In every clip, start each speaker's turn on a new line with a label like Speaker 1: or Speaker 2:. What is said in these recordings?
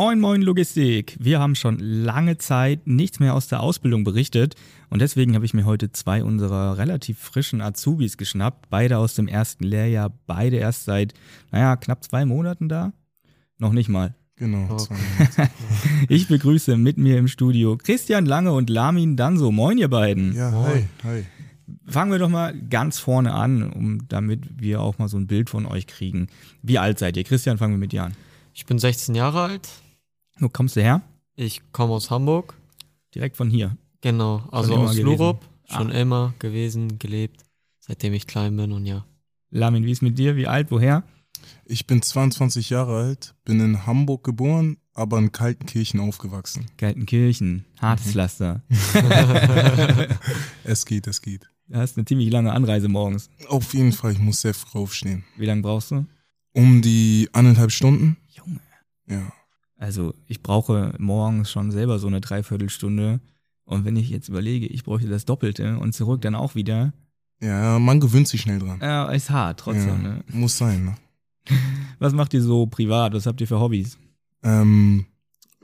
Speaker 1: Moin, moin Logistik. Wir haben schon lange Zeit nichts mehr aus der Ausbildung berichtet und deswegen habe ich mir heute zwei unserer relativ frischen Azubis geschnappt. Beide aus dem ersten Lehrjahr, beide erst seit, naja, knapp zwei Monaten da. Noch nicht mal.
Speaker 2: Genau.
Speaker 1: Okay. ich begrüße mit mir im Studio Christian Lange und Lamin Danso. Moin, ihr beiden.
Speaker 2: Ja, hi, hi.
Speaker 1: Fangen wir doch mal ganz vorne an, um damit wir auch mal so ein Bild von euch kriegen. Wie alt seid ihr? Christian, fangen wir mit dir an.
Speaker 3: Ich bin 16 Jahre alt.
Speaker 1: Wo kommst du her?
Speaker 3: Ich komme aus Hamburg.
Speaker 1: Direkt von hier.
Speaker 3: Genau, also aus Lurup. Schon ah. immer gewesen, gelebt, seitdem ich klein bin und ja.
Speaker 1: Lamin, wie ist mit dir? Wie alt? Woher?
Speaker 2: Ich bin 22 Jahre alt, bin in Hamburg geboren, aber in Kaltenkirchen aufgewachsen.
Speaker 1: Kaltenkirchen, hartes mhm. Pflaster.
Speaker 2: es geht, es geht.
Speaker 1: Du hast eine ziemlich lange Anreise morgens.
Speaker 2: Auf jeden Fall, ich muss sehr früh aufstehen.
Speaker 1: Wie lange brauchst du?
Speaker 2: Um die anderthalb Stunden.
Speaker 1: Junge.
Speaker 2: Ja.
Speaker 1: Also ich brauche morgens schon selber so eine Dreiviertelstunde. Und wenn ich jetzt überlege, ich bräuchte das Doppelte und zurück dann auch wieder.
Speaker 2: Ja, man gewöhnt sich schnell dran.
Speaker 1: Ja, ist hart trotzdem. Ja, ne?
Speaker 2: Muss sein. Ne?
Speaker 1: Was macht ihr so privat? Was habt ihr für Hobbys?
Speaker 2: Ähm,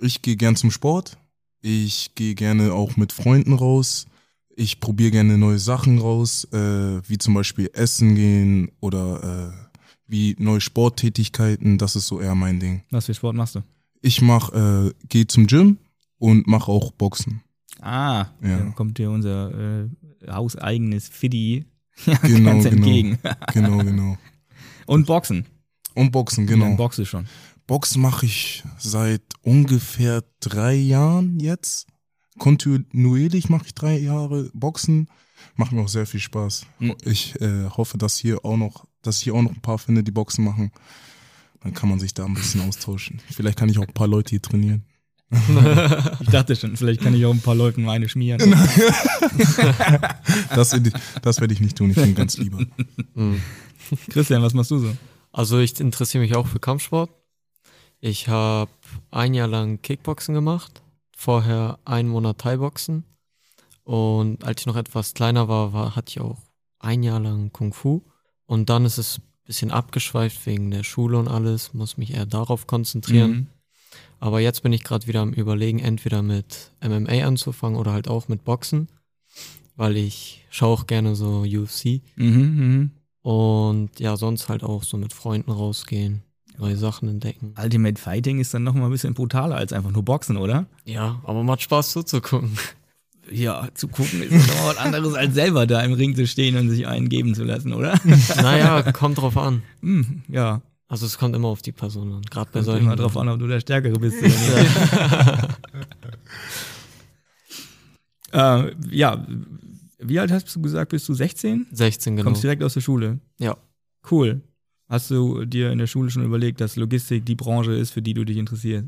Speaker 2: ich gehe gern zum Sport. Ich gehe gerne auch mit Freunden raus. Ich probiere gerne neue Sachen raus, äh, wie zum Beispiel Essen gehen oder äh, wie neue Sporttätigkeiten, das ist so eher mein Ding.
Speaker 1: Was für Sport machst du?
Speaker 2: Ich mach, äh, gehe zum Gym und mache auch Boxen.
Speaker 1: Ah, ja. dann kommt dir unser äh, hauseigenes Fiddy
Speaker 2: genau, ganz genau. entgegen. genau, genau.
Speaker 1: Und Boxen.
Speaker 2: Und Boxen, genau.
Speaker 1: Ja, Boxen schon.
Speaker 2: Boxen mache ich seit ungefähr drei Jahren jetzt. Kontinuierlich mache ich drei Jahre Boxen. Macht mir auch sehr viel Spaß. Mhm. Ich äh, hoffe, dass hier auch noch dass ich auch noch ein paar finde, die Boxen machen. Dann kann man sich da ein bisschen austauschen. Vielleicht kann ich auch ein paar Leute hier trainieren.
Speaker 1: ich dachte schon, vielleicht kann ich auch ein paar Leuten eine schmieren.
Speaker 2: das, das werde ich nicht tun, ich bin ganz lieber.
Speaker 1: Mhm. Christian, was machst du so?
Speaker 3: Also ich interessiere mich auch für Kampfsport. Ich habe ein Jahr lang Kickboxen gemacht, vorher einen Monat Thai-Boxen und als ich noch etwas kleiner war, war hatte ich auch ein Jahr lang Kung Fu. Und dann ist es bisschen abgeschweift wegen der Schule und alles, muss mich eher darauf konzentrieren. Mhm. Aber jetzt bin ich gerade wieder am Überlegen, entweder mit MMA anzufangen oder halt auch mit Boxen, weil ich schaue auch gerne so UFC. Mhm, mh. Und ja, sonst halt auch so mit Freunden rausgehen, neue Sachen entdecken.
Speaker 1: Ultimate Fighting ist dann nochmal ein bisschen brutaler als einfach nur Boxen, oder?
Speaker 3: Ja, aber macht Spaß zuzugucken
Speaker 1: ja, zu gucken ist noch was anderes, als selber da im Ring zu stehen und sich einen geben zu lassen, oder?
Speaker 3: Naja, kommt drauf an.
Speaker 1: Hm, ja.
Speaker 3: Also es kommt immer auf die Person an, gerade bei
Speaker 1: solchen.
Speaker 3: Kommt
Speaker 1: immer drauf an, ob du der Stärkere bist oder nicht. äh, ja, wie alt hast du gesagt, bist du 16?
Speaker 3: 16, genau.
Speaker 1: Kommst direkt aus der Schule?
Speaker 3: Ja.
Speaker 1: Cool. Hast du dir in der Schule schon überlegt, dass Logistik die Branche ist, für die du dich interessierst?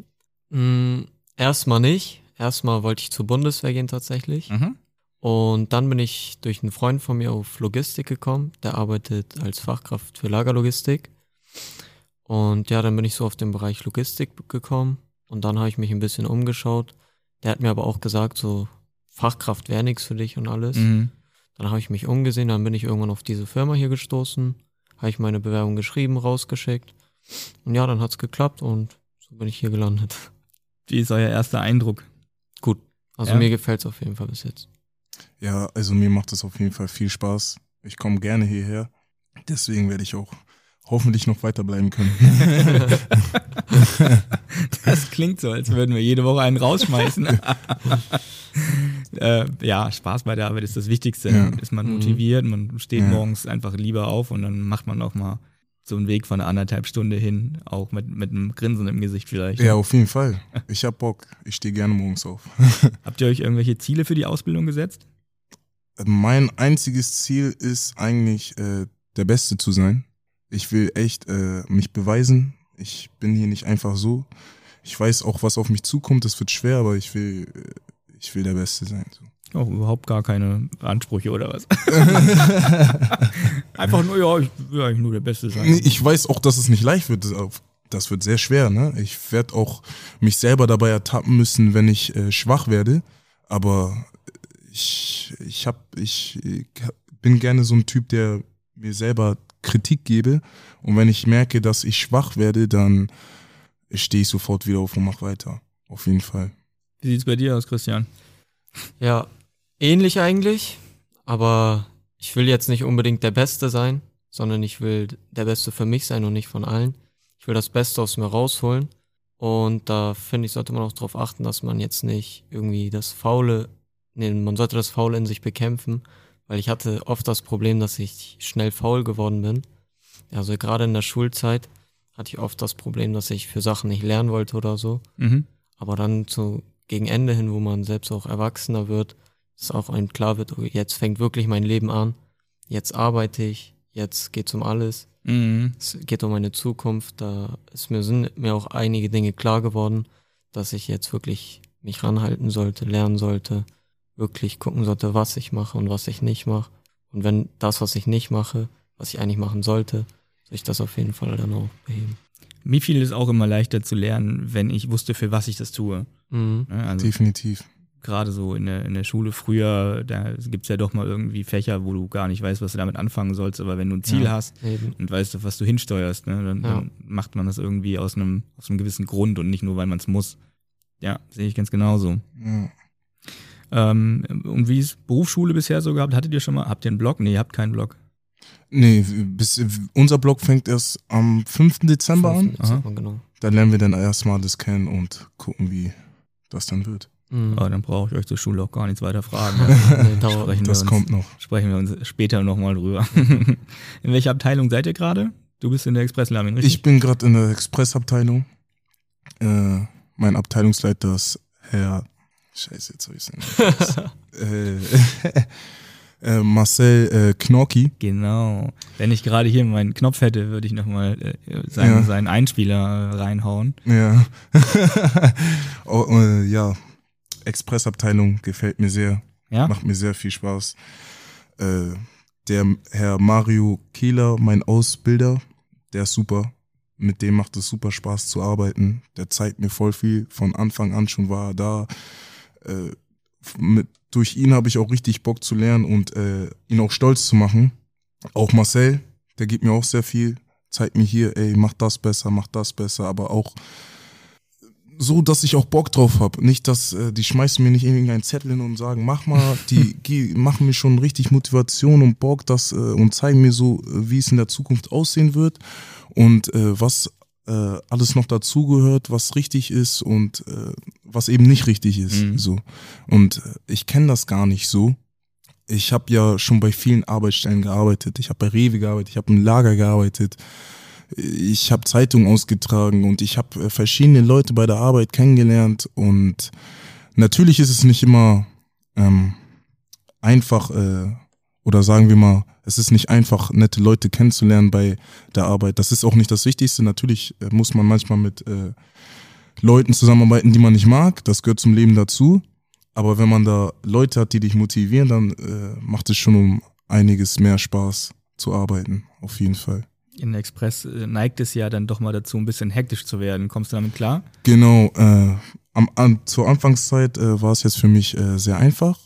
Speaker 3: Mm, erstmal nicht erstmal wollte ich zur Bundeswehr gehen tatsächlich. Mhm. Und dann bin ich durch einen Freund von mir auf Logistik gekommen. Der arbeitet als Fachkraft für Lagerlogistik. Und ja, dann bin ich so auf den Bereich Logistik gekommen. Und dann habe ich mich ein bisschen umgeschaut. Der hat mir aber auch gesagt, so Fachkraft wäre nichts für dich und alles. Mhm. Dann habe ich mich umgesehen, dann bin ich irgendwann auf diese Firma hier gestoßen, habe ich meine Bewerbung geschrieben, rausgeschickt. Und ja, dann hat es geklappt und so bin ich hier gelandet.
Speaker 1: Wie ist euer erster Eindruck?
Speaker 3: Also ja. mir gefällt es auf jeden Fall bis jetzt.
Speaker 2: Ja, also mir macht es auf jeden Fall viel Spaß. Ich komme gerne hierher. Deswegen werde ich auch hoffentlich noch weiterbleiben können.
Speaker 1: das klingt so, als würden wir jede Woche einen rausschmeißen. äh, ja, Spaß bei der Arbeit ist das Wichtigste. Ja. Ist man mhm. motiviert, man steht ja. morgens einfach lieber auf und dann macht man auch mal so einen Weg von einer anderthalb Stunde hin, auch mit, mit einem Grinsen im Gesicht vielleicht.
Speaker 2: Ja, auf jeden Fall. Ich hab Bock. Ich stehe gerne morgens auf.
Speaker 1: Habt ihr euch irgendwelche Ziele für die Ausbildung gesetzt?
Speaker 2: Mein einziges Ziel ist eigentlich, äh, der Beste zu sein. Ich will echt äh, mich beweisen. Ich bin hier nicht einfach so. Ich weiß auch, was auf mich zukommt. Das wird schwer, aber ich will, äh, ich will der Beste sein. So.
Speaker 1: Auch überhaupt gar keine Ansprüche oder was? Einfach nur, ja, ich will eigentlich nur der Beste sein.
Speaker 2: Ich weiß auch, dass es nicht leicht wird. Das wird sehr schwer, ne? Ich werde auch mich selber dabei ertappen müssen, wenn ich äh, schwach werde. Aber ich, ich, hab, ich, ich bin gerne so ein Typ, der mir selber Kritik gebe. Und wenn ich merke, dass ich schwach werde, dann stehe ich sofort wieder auf und mache weiter. Auf jeden Fall.
Speaker 1: Wie sieht's bei dir aus, Christian?
Speaker 3: Ja, ähnlich eigentlich, aber ich will jetzt nicht unbedingt der Beste sein, sondern ich will der Beste für mich sein und nicht von allen. Ich will das Beste aus mir rausholen. Und da finde ich, sollte man auch darauf achten, dass man jetzt nicht irgendwie das Faule, nee, man sollte das Faule in sich bekämpfen, weil ich hatte oft das Problem, dass ich schnell faul geworden bin. Also gerade in der Schulzeit hatte ich oft das Problem, dass ich für Sachen nicht lernen wollte oder so.
Speaker 1: Mhm.
Speaker 3: Aber dann zu gegen Ende hin, wo man selbst auch erwachsener wird, dass auch einem klar wird, okay, jetzt fängt wirklich mein Leben an, jetzt arbeite ich, jetzt geht's um alles,
Speaker 1: Mhm.
Speaker 3: es geht um meine Zukunft, da ist mir, sind mir auch einige Dinge klar geworden, dass ich jetzt wirklich mich ranhalten sollte, lernen sollte, wirklich gucken sollte, was ich mache und was ich nicht mache. Und wenn das, was ich nicht mache, was ich eigentlich machen sollte, soll ich das auf jeden Fall dann auch beheben.
Speaker 1: Mir fiel es auch immer leichter zu lernen, wenn ich wusste, für was ich das tue.
Speaker 3: Mhm.
Speaker 1: Also
Speaker 2: Definitiv.
Speaker 1: Gerade so in der, in der Schule früher, da gibt's ja doch mal irgendwie Fächer, wo du gar nicht weißt, was du damit anfangen sollst, aber wenn du ein Ziel
Speaker 2: Ja.
Speaker 1: hast
Speaker 3: Eben.
Speaker 1: und weißt, auf was du hinsteuerst, ne, dann,
Speaker 3: Ja.
Speaker 1: dann macht man das irgendwie aus einem, aus einem gewissen Grund und nicht nur, weil man es muss. Ja, sehe ich ganz genauso.
Speaker 2: Ja.
Speaker 1: Ähm, und wie ist Berufsschule bisher so gehabt? Hattet ihr schon mal, habt ihr einen Blog? Nee, ihr habt keinen Blog.
Speaker 2: Nee, bis, unser Blog fängt erst am 5. Dezember an.
Speaker 3: Fünften Dezember, genau.
Speaker 2: Da lernen wir dann erstmal das kennen und gucken, wie das dann wird.
Speaker 3: Mhm.
Speaker 1: Aber dann brauche ich euch zur Schule auch gar nichts weiter fragen.
Speaker 3: Nee,
Speaker 1: sprechen wir
Speaker 2: Das
Speaker 1: uns,
Speaker 2: kommt noch.
Speaker 1: Sprechen wir uns später nochmal drüber. in welcher Abteilung seid ihr gerade? Du bist in der Expresslamin, richtig?
Speaker 2: Ich bin gerade in der Expressabteilung. Äh, mein Abteilungsleiter ist Herr. Scheiße, jetzt habe ich äh, äh, Marcel äh, Knorki.
Speaker 1: Genau. Wenn ich gerade hier meinen Knopf hätte, würde ich nochmal äh, seinen,
Speaker 2: Ja.
Speaker 1: seinen Einspieler äh, reinhauen.
Speaker 2: Ja. oh, äh, ja. Expressabteilung gefällt mir sehr.
Speaker 1: Ja?
Speaker 2: Macht mir sehr viel Spaß. Äh, der Herr Mario Kehler, mein Ausbilder, der ist super. Mit dem macht es super Spaß zu arbeiten. Der zeigt mir voll viel. Von Anfang an schon war er da. Äh, mit, durch ihn habe ich auch richtig Bock zu lernen und äh, ihn auch stolz zu machen. Auch Marcel, der gibt mir auch sehr viel. Zeigt mir hier, ey, mach das besser, mach das besser, aber auch so, dass ich auch Bock drauf habe. Nicht, dass äh, die schmeißen mir nicht irgendeinen Zettel hin und sagen, mach mal, die geh, machen mir schon richtig Motivation und Bock, das äh, und zeigen mir so, äh, wie es in der Zukunft aussehen wird und äh, was äh, alles noch dazugehört, was richtig ist und äh, was eben nicht richtig ist.
Speaker 1: Mhm.
Speaker 2: So und äh, ich kenne das gar nicht so. Ich habe ja schon bei vielen Arbeitsstellen gearbeitet. Ich habe bei Rewe gearbeitet, ich habe im Lager gearbeitet ich habe Zeitungen ausgetragen und ich habe äh, verschiedene Leute bei der Arbeit kennengelernt und natürlich ist es nicht immer ähm, einfach äh, oder sagen wir mal, es ist nicht einfach, nette Leute kennenzulernen bei der Arbeit. Das ist auch nicht das Wichtigste. Natürlich äh, muss man manchmal mit äh, Leuten zusammenarbeiten, die man nicht mag. Das gehört zum Leben dazu. Aber wenn man da Leute hat, die dich motivieren, dann äh, macht es schon um einiges mehr Spaß zu arbeiten. Auf jeden Fall.
Speaker 1: In Express äh, neigt es ja dann doch mal dazu, ein bisschen hektisch zu werden. Kommst du damit klar?
Speaker 2: Genau, äh, am, an, zur Anfangszeit äh, war es jetzt für mich äh, sehr einfach.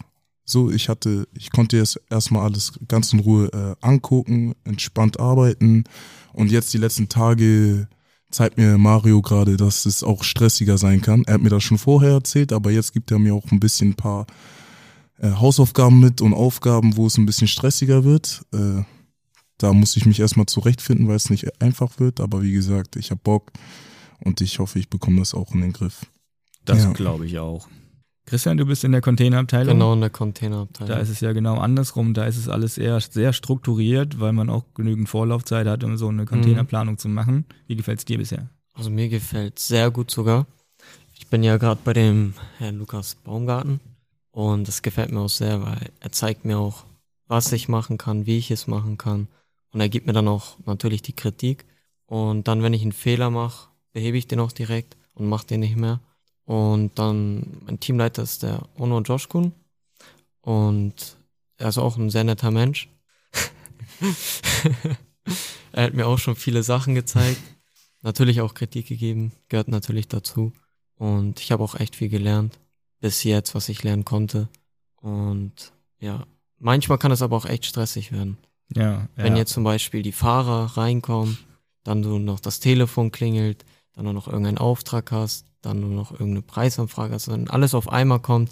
Speaker 2: So, ich hatte, ich konnte jetzt erstmal alles ganz in Ruhe äh, angucken, entspannt arbeiten. Und jetzt die letzten Tage zeigt mir Mario gerade, dass es auch stressiger sein kann. Er hat mir das schon vorher erzählt, aber jetzt gibt er mir auch ein bisschen ein paar äh, Hausaufgaben mit und Aufgaben, wo es ein bisschen stressiger wird. Da muss ich mich erstmal zurechtfinden, weil es nicht einfach wird. Aber wie gesagt, ich habe Bock und ich hoffe, ich bekomme das auch in den Griff.
Speaker 1: Das
Speaker 2: Ja.
Speaker 1: glaube ich auch. Christian, du bist in der Containerabteilung.
Speaker 3: Genau in der Containerabteilung.
Speaker 1: Da ist es ja genau andersrum. Da ist es alles eher sehr strukturiert, weil man auch genügend Vorlaufzeit hat, um so eine Containerplanung zu machen. Wie gefällt es dir bisher?
Speaker 3: Also mir gefällt sehr gut sogar. Ich bin ja gerade bei dem Herrn Lukas Baumgarten und das gefällt mir auch sehr, weil er zeigt mir auch, was ich machen kann, wie ich es machen kann. Und er gibt mir dann auch natürlich die Kritik. Und dann, wenn ich einen Fehler mache, behebe ich den auch direkt und mache den nicht mehr. Und dann, mein Teamleiter ist der Ono Joshkun. Und er ist auch ein sehr netter Mensch. er hat mir auch schon viele Sachen gezeigt natürlich auch Kritik gegeben, gehört natürlich dazu. Und ich habe auch echt viel gelernt, bis jetzt, was ich lernen konnte. Und ja, manchmal kann es aber auch echt stressig werden.
Speaker 1: Ja,
Speaker 3: Wenn
Speaker 1: ja.
Speaker 3: jetzt zum Beispiel die Fahrer reinkommen, dann so noch das Telefon klingelt, dann nur noch irgendeinen Auftrag hast, dann nur noch irgendeine Preisanfrage hast, wenn alles auf einmal kommt,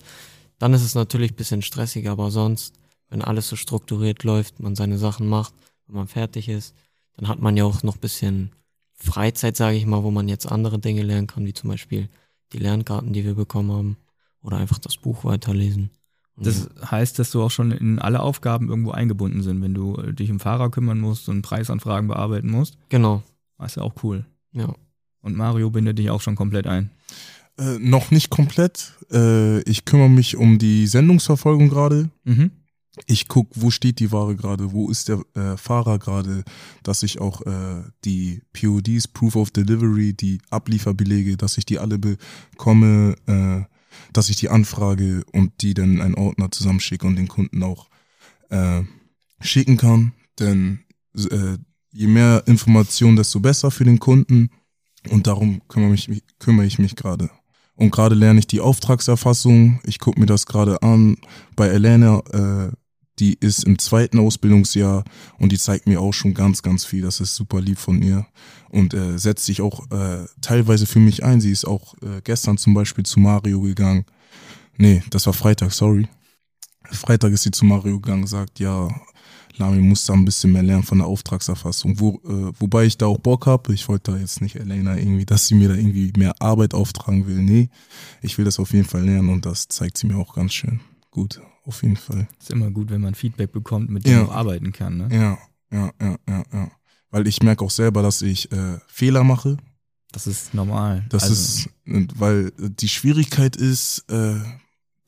Speaker 3: dann ist es natürlich ein bisschen stressiger, aber sonst, wenn alles so strukturiert läuft, man seine Sachen macht, wenn man fertig ist, dann hat man ja auch noch ein bisschen Freizeit, sage ich mal, wo man jetzt andere Dinge lernen kann, wie zum Beispiel die Lernkarten, die wir bekommen haben, oder einfach das Buch weiterlesen.
Speaker 1: Das heißt, dass du auch schon in alle Aufgaben irgendwo eingebunden sind, wenn du dich um Fahrer kümmern musst und Preisanfragen bearbeiten musst.
Speaker 3: Genau.
Speaker 1: Das ist ja auch cool.
Speaker 3: Ja.
Speaker 1: Und Mario bindet dich auch schon komplett ein.
Speaker 2: Äh, noch nicht komplett. Äh, ich kümmere mich um die Sendungsverfolgung gerade.
Speaker 1: Mhm.
Speaker 2: Ich gucke, wo steht die Ware gerade, wo ist der äh, Fahrer gerade, dass ich auch äh, die PODs, Proof of Delivery, die Ablieferbelege, dass ich die alle bekomme, äh, dass ich die anfrage und die dann in einen Ordner zusammenschicke und den Kunden auch äh, schicken kann. Denn äh, je mehr Informationen, desto besser für den Kunden. Und darum kümmere, mich, kümmere ich mich gerade. Und gerade lerne ich die Auftragserfassung. Ich gucke mir das gerade an. Bei Elena, äh, die ist im zweiten Ausbildungsjahr und die zeigt mir auch schon ganz, ganz viel. Das ist super lieb von ihr und äh, setzt sich auch äh, teilweise für mich ein. Sie ist auch äh, gestern zum Beispiel zu Mario gegangen. Nee, das war Freitag, sorry. Freitag ist sie zu Mario gegangen, sagt, ja, Lami muss da ein bisschen mehr lernen von der Auftragserfassung. Wo, äh, wobei ich da auch Bock habe. Ich wollte da jetzt nicht Elena irgendwie, dass sie mir da irgendwie mehr Arbeit auftragen will. Nee, ich will das auf jeden Fall lernen und das zeigt sie mir auch ganz schön gut. Auf jeden Fall.
Speaker 1: Ist immer gut, wenn man Feedback bekommt, mit dem
Speaker 2: Ja.
Speaker 1: man auch arbeiten kann. Ne?
Speaker 2: Ja, ja, ja, ja, ja. Weil ich merke auch selber, dass ich äh, Fehler mache.
Speaker 1: Das ist normal.
Speaker 2: Das
Speaker 1: Also,
Speaker 2: ist, weil die Schwierigkeit ist, äh,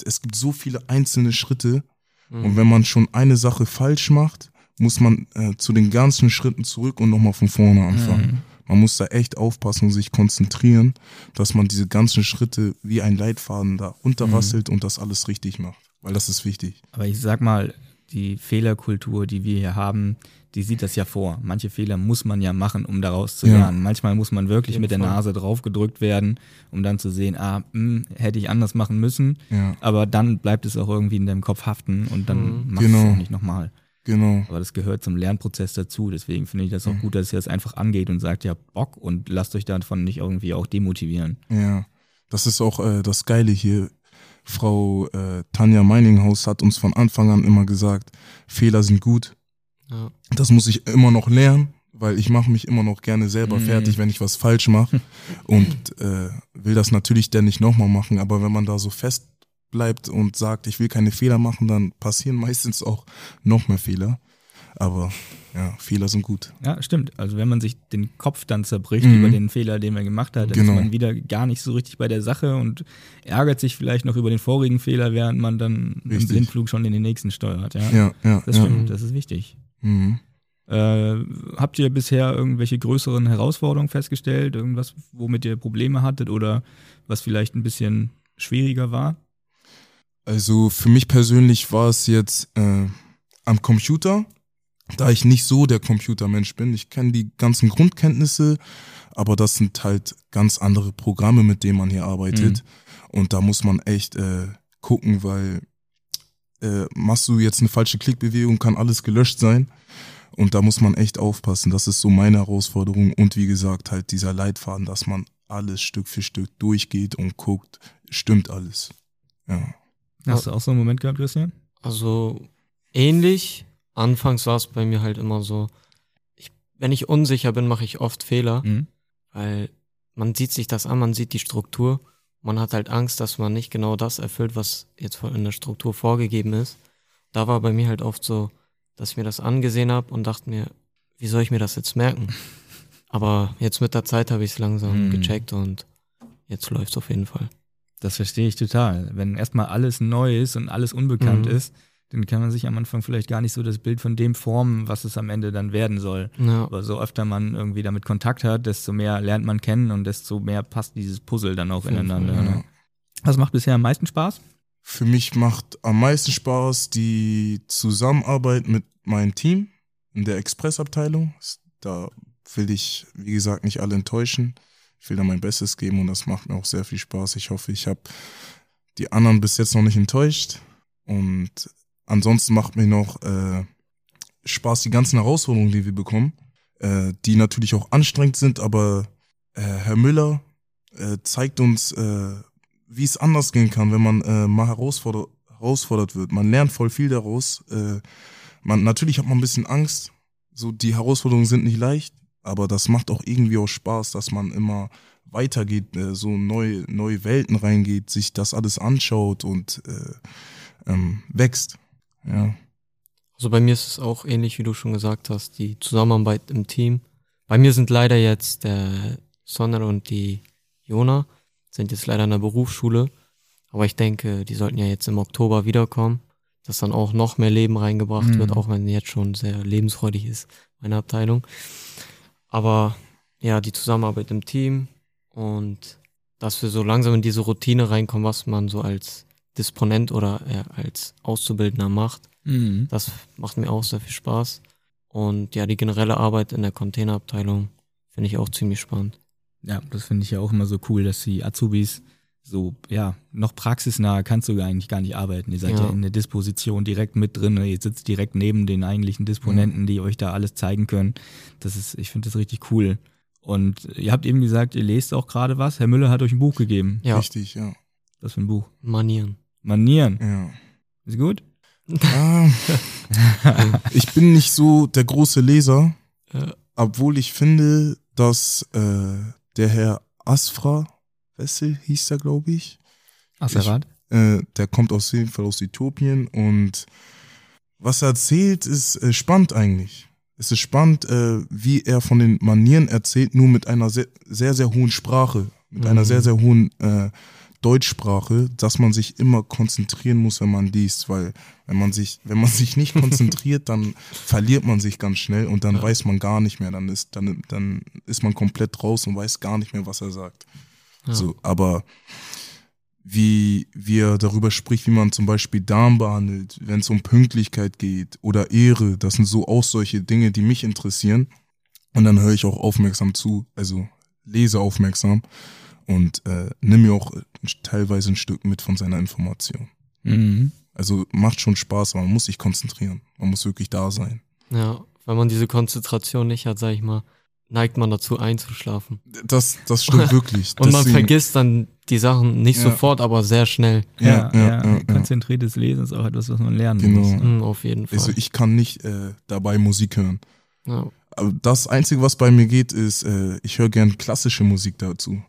Speaker 2: es gibt so viele einzelne Schritte
Speaker 3: Mhm.
Speaker 2: und wenn man schon eine Sache falsch macht, muss man äh, zu den ganzen Schritten zurück und nochmal von vorne anfangen.
Speaker 1: Mhm.
Speaker 2: Man muss da echt aufpassen und sich konzentrieren, dass man diese ganzen Schritte wie ein Leitfaden da runterrasselt und das alles richtig macht. Weil das ist wichtig.
Speaker 1: Aber ich sag mal, die Fehlerkultur, die wir hier haben, die sieht das ja vor. Manche Fehler muss man ja machen, um daraus zu
Speaker 2: Ja.
Speaker 1: lernen. Manchmal muss man wirklich mit der. Nase drauf gedrückt werden, um dann zu sehen, ah, mh, hätte ich anders machen müssen.
Speaker 2: Ja,
Speaker 1: Aber dann bleibt es auch irgendwie in deinem Kopf haften und dann
Speaker 3: Mhm.
Speaker 1: machst du es
Speaker 2: Genau.
Speaker 1: auch nicht nochmal.
Speaker 2: genau.
Speaker 1: Aber das gehört zum Lernprozess dazu. Deswegen finde ich das auch gut, dass ihr das einfach angeht und sagt, ja, Bock und lasst euch davon nicht irgendwie auch demotivieren.
Speaker 2: Ja, das ist auch äh, das Geile hier. Frau äh, Tanja Meininghaus hat uns von Anfang an immer gesagt, Fehler sind gut.
Speaker 3: Ja.
Speaker 2: Das muss ich immer noch lernen, weil ich mache mich immer noch gerne selber
Speaker 1: Mhm.
Speaker 2: fertig, wenn ich was falsch mache. Und äh, will das natürlich dann nicht nochmal machen. Aber wenn man da so fest bleibt und sagt, ich will keine Fehler machen, dann passieren meistens auch noch mehr Fehler. Aber ja, Fehler sind gut.
Speaker 1: Ja, stimmt. Also wenn man sich den Kopf dann zerbricht
Speaker 2: Mhm.
Speaker 1: über den Fehler, den man gemacht hat, dann
Speaker 2: Genau.
Speaker 1: ist man wieder gar nicht so richtig bei der Sache und ärgert sich vielleicht noch über den vorigen Fehler, während man dann im
Speaker 2: Richtig.
Speaker 1: Blindflug schon in den nächsten steuert. Ja,
Speaker 2: Ja, ja.
Speaker 1: das
Speaker 2: ja.
Speaker 1: stimmt. Das ist wichtig.
Speaker 2: Mhm.
Speaker 1: Äh, habt ihr bisher irgendwelche größeren Herausforderungen festgestellt? Irgendwas, womit ihr Probleme hattet oder was vielleicht ein bisschen schwieriger war?
Speaker 2: Also für mich persönlich war es jetzt äh, am Computer, da ich nicht so der Computermensch bin. Ich kenne die ganzen Grundkenntnisse, aber das sind halt ganz andere Programme, mit denen man hier arbeitet. Und da muss man echt äh, gucken, weil äh, machst du jetzt eine falsche Klickbewegung, kann alles gelöscht sein. Und da muss man echt aufpassen. Das ist so meine Herausforderung. Und wie gesagt, halt dieser Leitfaden, dass man alles Stück für Stück durchgeht und guckt, stimmt alles. Ja.
Speaker 1: Hast du auch so einen Moment gehabt, Christian?
Speaker 3: Also ähnlich. Anfangs war es bei mir halt immer so, ich, wenn ich unsicher bin, mache ich oft Fehler,
Speaker 1: Mhm.
Speaker 3: weil man sieht sich das an, man sieht die Struktur. Man hat halt Angst, dass man nicht genau das erfüllt, was jetzt in der Struktur vorgegeben ist. Da war bei mir halt oft so, dass ich mir das angesehen habe und dachte mir, wie soll ich mir das jetzt merken? Aber jetzt mit der Zeit habe ich es langsam
Speaker 1: Mhm.
Speaker 3: gecheckt und jetzt läuft es auf jeden Fall.
Speaker 1: Das verstehe ich total. Wenn erstmal alles neu ist und alles unbekannt
Speaker 3: Mhm.
Speaker 1: ist, dann kann man sich am Anfang vielleicht gar nicht so das Bild von dem formen, was es am Ende dann werden soll.
Speaker 3: Ja,
Speaker 1: Aber so öfter man irgendwie damit Kontakt hat, desto mehr lernt man kennen und desto mehr passt dieses Puzzle dann auch ineinander.
Speaker 3: Fall,
Speaker 2: ja.
Speaker 1: Ne? Was macht bisher am meisten Spaß?
Speaker 2: Für mich macht am meisten Spaß die Zusammenarbeit mit meinem Team in der Expressabteilung. Da will ich, wie gesagt, nicht alle enttäuschen. Ich will da mein Bestes geben und das macht mir auch sehr viel Spaß. Ich hoffe, ich habe die anderen bis jetzt noch nicht enttäuscht. Und ansonsten macht mir noch äh, Spaß die ganzen Herausforderungen, die wir bekommen, äh, die natürlich auch anstrengend sind, aber äh, Herr Müller äh, zeigt uns, äh, wie es anders gehen kann, wenn man äh, mal herausfordert, herausfordert wird. Man lernt voll viel daraus. Äh, man, natürlich hat man ein bisschen Angst. So, die Herausforderungen sind nicht leicht, aber das macht auch irgendwie auch Spaß, dass man immer weitergeht, äh, so neue, neue Welten reingeht, sich das alles anschaut und äh, ähm, wächst. Ja.
Speaker 3: Also bei mir ist es auch ähnlich, wie du schon gesagt hast, die Zusammenarbeit im Team. Bei mir sind leider jetzt der Sonner und die Jona, sind jetzt leider in der Berufsschule. Aber ich denke, die sollten ja jetzt im Oktober wiederkommen, dass dann auch noch mehr Leben reingebracht mhm. wird, auch wenn jetzt schon sehr lebensfreudig ist, meine Abteilung. Aber ja, die Zusammenarbeit im Team und dass wir so langsam in diese Routine reinkommen, was man so als Disponent oder als Auszubildender macht. Mhm. Das macht mir auch sehr viel Spaß. Und ja, die generelle Arbeit in der Containerabteilung finde ich auch ziemlich spannend.
Speaker 1: Ja, das finde ich ja auch immer so cool, dass die Azubis so, ja, noch praxisnah kannst du eigentlich gar nicht arbeiten. Ihr seid ja, ja in der Disposition direkt mit drin. Ihr sitzt direkt neben den eigentlichen Disponenten, mhm. die euch da alles zeigen können. Das ist, ich finde das richtig cool. Und ihr habt eben gesagt, ihr lest auch gerade was. Herr Müller hat euch ein Buch gegeben.
Speaker 2: Ja. Richtig, ja.
Speaker 1: Was für ein Buch?
Speaker 3: Manieren.
Speaker 1: Manieren.
Speaker 2: Ja.
Speaker 1: Ist gut?
Speaker 2: Ah, ich bin nicht so der große Leser, ja. obwohl ich finde, dass äh, der Herr Asfra Wessel hieß er, glaube ich.
Speaker 1: Asserat?
Speaker 2: Äh, der kommt aus jeden Fall aus Äthiopien und was er erzählt, ist äh, spannend eigentlich. Es ist spannend, äh, wie er von den Manieren erzählt, nur mit einer sehr, sehr, sehr hohen Sprache, mit mhm. einer sehr, sehr hohen äh, Deutschsprache, dass man sich immer konzentrieren muss, wenn man liest, weil wenn man sich, wenn man sich nicht konzentriert, dann verliert man sich ganz schnell und dann ja. weiß man gar nicht mehr, dann ist, dann, dann ist man komplett raus und weiß gar nicht mehr, was er sagt. Ja. So, aber wie, wie er darüber spricht, wie man zum Beispiel Darm behandelt, wenn es um Pünktlichkeit geht oder Ehre, das sind so auch solche Dinge, die mich interessieren. Und dann höre ich auch aufmerksam zu, also lese aufmerksam und äh, nimm mir auch teilweise ein Stück mit von seiner Information. Mhm. Also macht schon Spaß, aber man muss sich konzentrieren. Man muss wirklich da sein.
Speaker 3: Ja, wenn man diese Konzentration nicht hat, sag ich mal, neigt man dazu einzuschlafen.
Speaker 2: Das, das stimmt wirklich.
Speaker 3: Und man vergisst dann die Sachen nicht ja. sofort, aber sehr schnell.
Speaker 1: Ja, ja, ja, konzentriertes Lesen ist auch etwas, was man lernen genau. muss.
Speaker 3: Mhm, auf jeden Fall.
Speaker 2: Also ich kann nicht äh, dabei Musik hören. Aber das Einzige, was bei mir geht, ist, äh, ich höre gern klassische Musik dazu.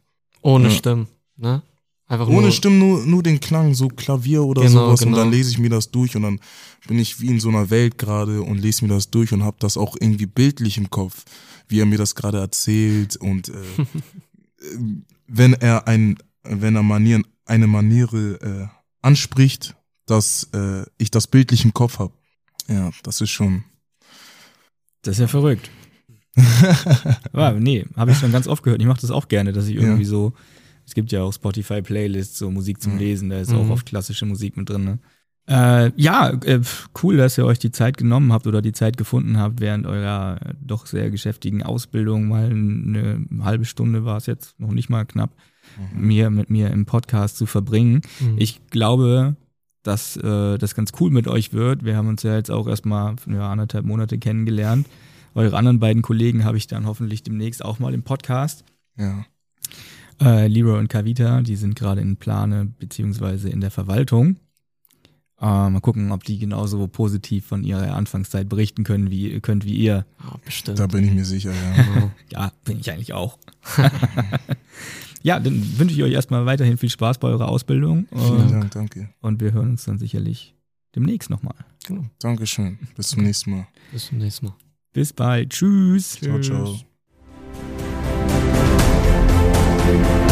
Speaker 3: Ohne Stimmen, ne?
Speaker 2: Einfach Ohne nur, Stimmen, nur, nur den Klang, so Klavier oder genau, sowas. Genau. Und dann lese ich mir das durch und dann bin ich wie in so einer Welt gerade und lese mir das durch und habe das auch irgendwie bildlich im Kopf, wie er mir das gerade erzählt. Und äh, wenn er ein, wenn er Manieren, eine Maniere äh, anspricht, dass äh, ich das bildlich im Kopf habe. Ja, das ist schon.
Speaker 1: Das ist ja verrückt. Ja, nee, habe ich schon ganz oft gehört. Ich mache das auch gerne, dass ich irgendwie ja. so es gibt ja auch Spotify-Playlists, so Musik zum. Lesen, da ist mhm. auch oft klassische Musik mit drin. Ne? Äh, ja, äh, cool, dass ihr euch die Zeit genommen habt oder die Zeit gefunden habt, während eurer äh, doch sehr geschäftigen Ausbildung, mal eine halbe Stunde war es jetzt, noch nicht mal knapp, mhm. mir mit mir im Podcast zu verbringen. Mhm. Ich glaube, dass äh, das ganz cool mit euch wird. Wir haben uns ja jetzt auch erstmal ja, anderthalb Monate kennengelernt. Eure anderen beiden Kollegen habe ich dann hoffentlich demnächst auch mal im Podcast.
Speaker 2: Ja.
Speaker 1: Äh, Leroy und Kavita, die sind gerade in Plane beziehungsweise in der Verwaltung. Äh, mal gucken, ob die genauso positiv von ihrer Anfangszeit berichten können, wie könnt wie ihr.
Speaker 3: Ja, bestimmt.
Speaker 2: Da bin ich mir sicher, ja.
Speaker 1: ja, bin ich eigentlich auch. ja, dann wünsche ich euch erstmal weiterhin viel Spaß bei eurer Ausbildung.
Speaker 2: Vielen Dank, danke.
Speaker 1: Und wir hören uns dann sicherlich demnächst nochmal.
Speaker 2: Genau. Dankeschön. Bis zum nächsten Mal.
Speaker 3: Bis zum nächsten Mal.
Speaker 1: Bis bald. Tschüss.
Speaker 2: Ciao, ciao.
Speaker 1: Thank you.